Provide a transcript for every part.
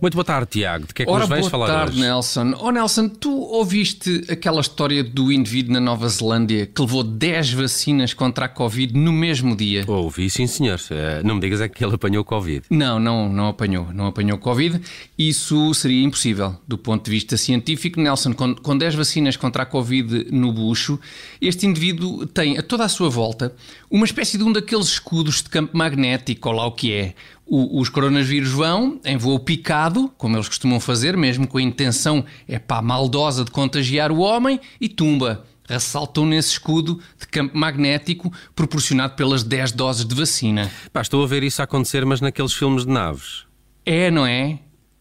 Muito boa tarde, Tiago. De que é que Ora, nos vais boa falar tarde, hoje? Nelson. Oh, Nelson, tu ouviste aquela história do indivíduo na Nova Zelândia que levou 10 vacinas contra a Covid no mesmo dia? Ouvi, sim, senhor. Eh, Não me digas é que ele apanhou Covid. Não, não, não apanhou. Não apanhou Covid. Isso seria impossível do ponto de vista científico. Nelson, com, com 10 vacinas contra a Covid no bucho, este indivíduo tem a toda a sua volta uma espécie de um daqueles escudos de campo magnético, ou lá o que é. O- os coronavírus vão em voo picado, como eles costumam fazer, mesmo com a intenção é pá, maldosa de contagiar o homem, e tumba. Ressaltam nesse escudo de campo magnético proporcionado pelas 10 doses de vacina. Pá, estou a ver isso acontecer, mas naqueles filmes de naves. É, não é?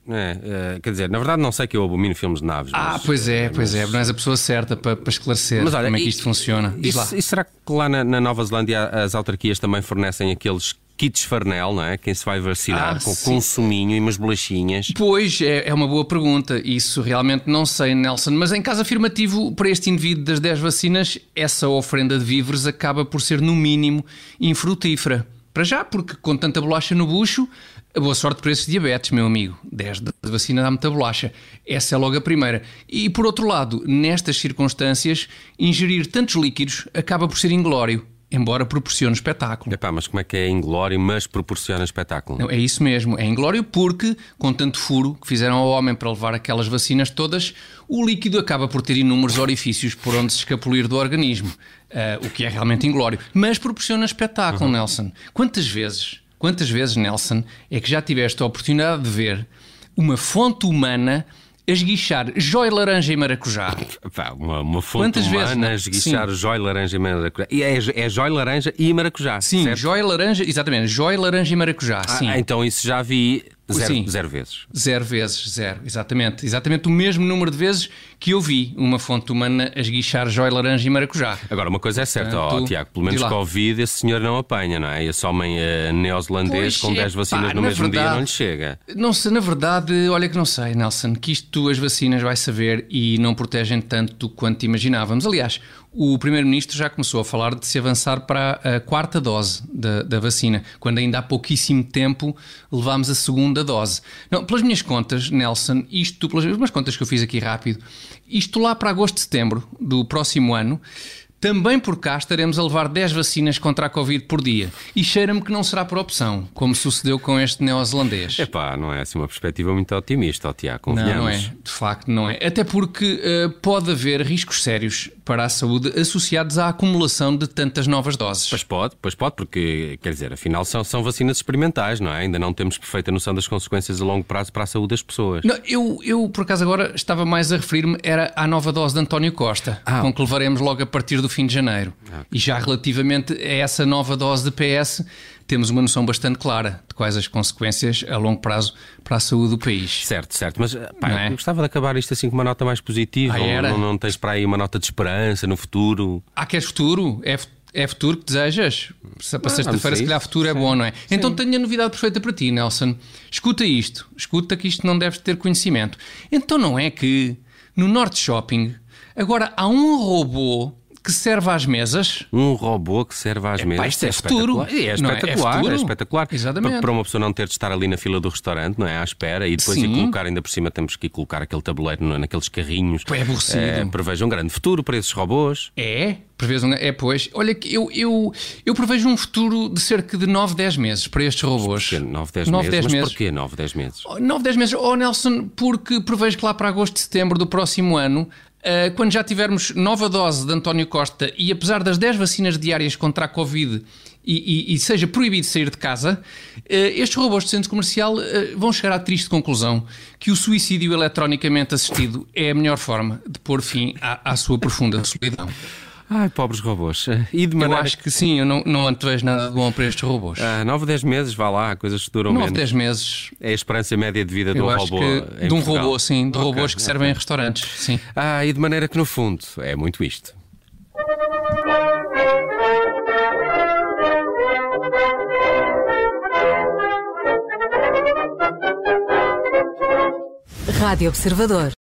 É, eh, quer dizer, na verdade não sei que eu abomino filmes de naves. Ah, mas- pois é, pois é. Não és a pessoa certa para, para esclarecer Mas olha, como é que e- isto funciona. Diz E, e será que lá na, na Nova Zelândia as autarquias também fornecem aqueles kits farnel, não é? Quem se vai vacinar Ah, com, sim. com um suminho e umas bolachinhas. Pois, é, é uma boa pergunta. Isso realmente não sei, Nelson. Mas em caso afirmativo, para este indivíduo das 10 vacinas, essa ofrenda de víveres acaba por ser, no mínimo, infrutífera. Para já, porque com tanta bolacha no bucho, boa sorte para esses diabetes, meu amigo. 10 de vacina dá muita bolacha. Essa é logo a primeira. E por outro lado, nestas circunstâncias, ingerir tantos líquidos acaba por ser inglório, embora proporcione espetáculo. Epá, mas como é que é inglório, mas proporciona espetáculo? Não, é isso mesmo, é inglório porque, com tanto furo que fizeram ao homem para levar aquelas vacinas todas, o líquido acaba por ter inúmeros orifícios por onde se escapulir do organismo, ah, o que é realmente inglório. Mas proporciona espetáculo, Nelson. Quantas vezes, quantas vezes, Nelson, é que já tiveste a oportunidade de ver uma fonte humana a esguichar jóia laranja e maracujá? Pá, uma, uma fonte Quantas vezes, humana, não? esguichar jóia, laranja e maracujá. E é, é jóia, laranja e maracujá, Sim, certo? jóia laranja, exatamente, jóia laranja e maracujá, sim. Ah, então isso já vi zero, Sim. zero vezes. Zero vezes, zero, exatamente. Exatamente o mesmo número de vezes que eu vi uma fonte humana a esguichar jóia laranja e maracujá. Agora, uma coisa é certa, ó, Portanto, Tiago, pelo menos. Covid esse senhor não apanha, não é? Esse homem eh, neozelandês com 10 é, vacinas pá, no mesmo dia verdade- não lhe chega. Não sei, na verdade, olha que não sei, Nelson, que isto as vacinas vai saber e não protegem tanto quanto imaginávamos. Aliás, o Primeiro-Ministro já começou a falar de se avançar para a quarta dose da, da vacina, quando ainda há pouquíssimo tempo levámos a segunda dose. Não, pelas minhas contas, Nelson, isto, pelas umas contas que eu fiz aqui rápido, isto lá para agosto, setembro do próximo ano, também por cá estaremos a levar 10 vacinas contra a Covid por dia. E cheira-me que não será por opção, como sucedeu com este neozelandês. Epá, não é assim uma perspectiva muito otimista, Tiago, Não, convenhamos. não é. De facto, não é. Até porque eh, pode haver riscos sérios para a saúde associados à acumulação de tantas novas doses. Pois pode, pois pode, porque, quer dizer, afinal são, são vacinas experimentais, não é? Ainda não temos perfeita noção das consequências a longo prazo para a saúde das pessoas. Não, eu, eu, por acaso, agora estava mais a referir-me era à nova dose de António Costa, Ah. com que levaremos logo a partir do fim de janeiro. E já relativamente a essa nova dose de PS, temos uma noção bastante clara de quais as consequências a longo prazo para a saúde do país. Certo, certo, mas pá, é? gostava de acabar isto assim com uma nota mais positiva. Ah, Não- era? não, não tens para aí uma nota de esperança no futuro? Ah, queres futuro? É, fu- é futuro que desejas? Se- Para Ah, sexta-feira, se calhar, futuro é bom, não é? Então tenho a novidade perfeita para ti, Nelson. Escuta isto. Escuta que isto não deves ter conhecimento. Então não é que no Norte Shopping agora há um robô que serve às mesas? Um robô que serve às mesas. isto é espetacular. futuro. É, é? É espetacular, é, futuro. espetacular. Exatamente. Para, uma pessoa não ter de estar ali na fila do restaurante, não é? À espera e depois ir Sim. colocar, ainda por cima temos que ir colocar aquele tabuleiro na- naqueles carrinhos. É aborrecido. É, prevejo um grande futuro para esses robôs. É? Prevês um... É, pois. Olha, que eu, eu, eu prevejo um futuro de cerca de 9, 10 meses para estes robôs. Porquê? 9, 10 9, meses. 10 Mas meses. porquê 9, 10 meses? 9, 10 meses. Oh, Nelson, porque prevejo que lá para agosto, setembro do próximo ano, eh, quando já tivermos nova dose de António Costa e apesar das 10 vacinas diárias contra a Covid e, e- e seja proibido sair de casa, eh, estes robôs de centro comercial eh, vão chegar à triste conclusão que o suicídio eletronicamente assistido é a melhor forma de pôr fim à, à sua profunda solidão. Ai, pobres robôs. E de Eu maneira. acho que sim, eu não, não antevejo nada de bom para estes robôs. Ah, 9, 10 meses, vá lá, coisas que duram 9, menos. 10 meses, É a esperança média de vida de eu um acho robô. de um Portugal. robô, sim, de Ok, robôs que ok. servem em restaurantes, sim. Ah, e de maneira que no fundo é muito isto. Rádio Observador.